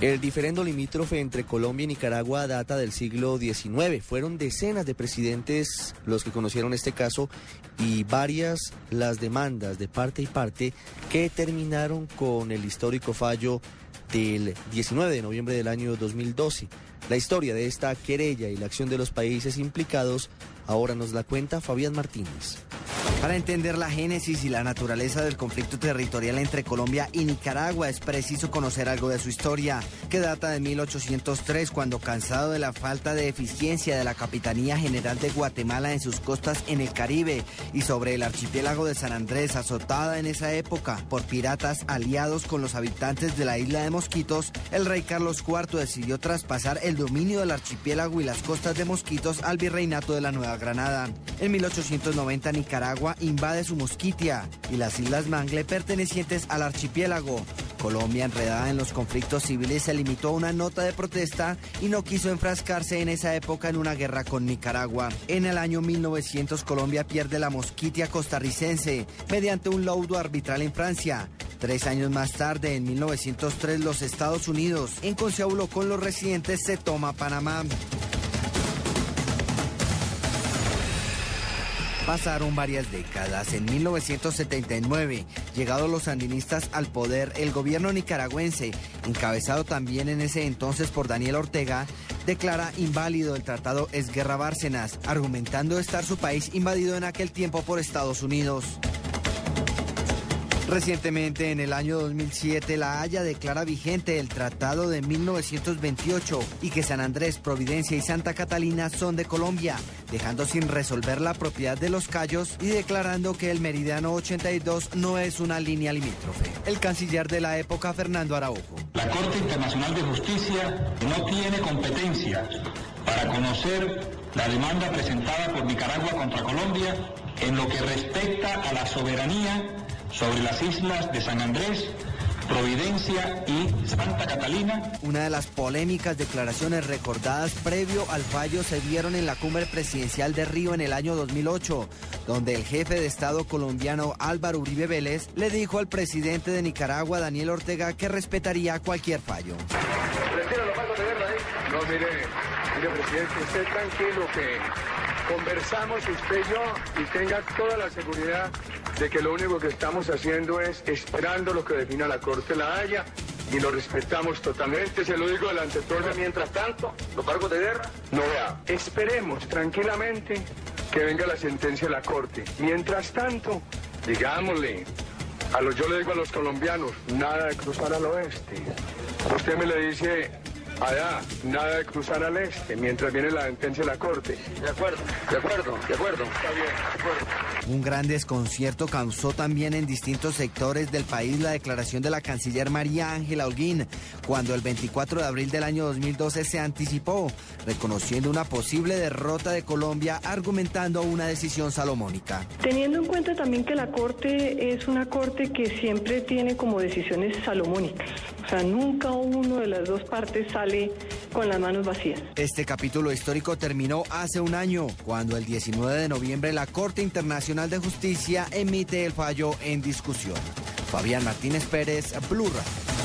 El diferendo limítrofe entre Colombia y Nicaragua data del siglo XIX. Fueron decenas de presidentes los que conocieron este caso y varias las demandas de parte y parte que terminaron con el histórico fallo del 19 de noviembre del año 2012. La historia de esta querella y la acción de los países implicados ahora nos la cuenta Fabián Martínez. Para entender la génesis y la naturaleza del conflicto territorial entre Colombia y Nicaragua es preciso conocer algo de su historia, que data de 1803, cuando cansado de la falta de eficiencia de la Capitanía General de Guatemala en sus costas en el Caribe y sobre el archipiélago de San Andrés, azotada en esa época por piratas aliados con los habitantes de la isla de Mosquitos, el rey Carlos IV decidió traspasar el dominio del archipiélago y las costas de Mosquitos al virreinato de la Nueva Granada. En 1890 Nicaragua invade su Mosquitia y las Islas Mangle pertenecientes al archipiélago. Colombia, enredada en los conflictos civiles, se limitó a una nota de protesta y no quiso enfrascarse en esa época en una guerra con Nicaragua. En el año 1900, Colombia pierde la Mosquitia costarricense mediante un laudo arbitral en Francia. Tres años más tarde, en 1903, los Estados Unidos, en conciliabulo con los residentes, se toma Panamá. Pasaron varias décadas. En 1979, llegados los sandinistas al poder, el gobierno nicaragüense, encabezado también en ese entonces por Daniel Ortega, declara inválido el tratado Esguerra Bárcenas, argumentando estar su país invadido en aquel tiempo por Estados Unidos. Recientemente, en el año 2007, La Haya declara vigente el Tratado de 1928 y que San Andrés, Providencia y Santa Catalina son de Colombia, dejando sin resolver la propiedad de los Cayos y declarando que el Meridiano 82 no es una línea limítrofe. El canciller de la época, Fernando Araujo. La Corte Internacional de Justicia no tiene competencia para conocer la demanda presentada por Nicaragua contra Colombia en lo que respecta a la soberanía sobre las islas de San Andrés, Providencia y Santa Catalina. Una de las polémicas declaraciones recordadas previo al fallo se dieron en la cumbre presidencial de Río en el año 2008, donde el jefe de Estado colombiano Álvaro Uribe Vélez le dijo al presidente de Nicaragua, Daniel Ortega, que respetaría cualquier fallo. No, mire, mire, presidente, usted tranquilo que conversamos usted y yo y tenga toda la seguridad de que lo único que estamos haciendo es esperando lo que defina la Corte La Haya y lo respetamos totalmente, se lo digo delante de todos. Mientras tanto, los cargos de guerra. No vea, esperemos tranquilamente que venga la sentencia de la Corte. Mientras tanto, digámosle, a los, yo le digo a los colombianos, nada de cruzar al oeste. Usted me le dice, allá, nada de cruzar al este, mientras viene la sentencia de la Corte. De acuerdo, de acuerdo, de acuerdo. Está bien, de acuerdo. Un gran desconcierto causó también en distintos sectores del país la declaración de la canciller María Ángela Holguín, cuando el 24 de abril del año 2012 se anticipó, reconociendo una posible derrota de Colombia, argumentando una decisión salomónica. Teniendo en cuenta también que la Corte es una Corte que siempre tiene como decisiones salomónicas, o sea, nunca uno de las dos partes sale con las manos vacías. Este capítulo histórico terminó hace un año, cuando el 19 de noviembre la Corte Internacional de Justicia emite el fallo en discusión. Fabián Martínez Pérez, Blue Radio.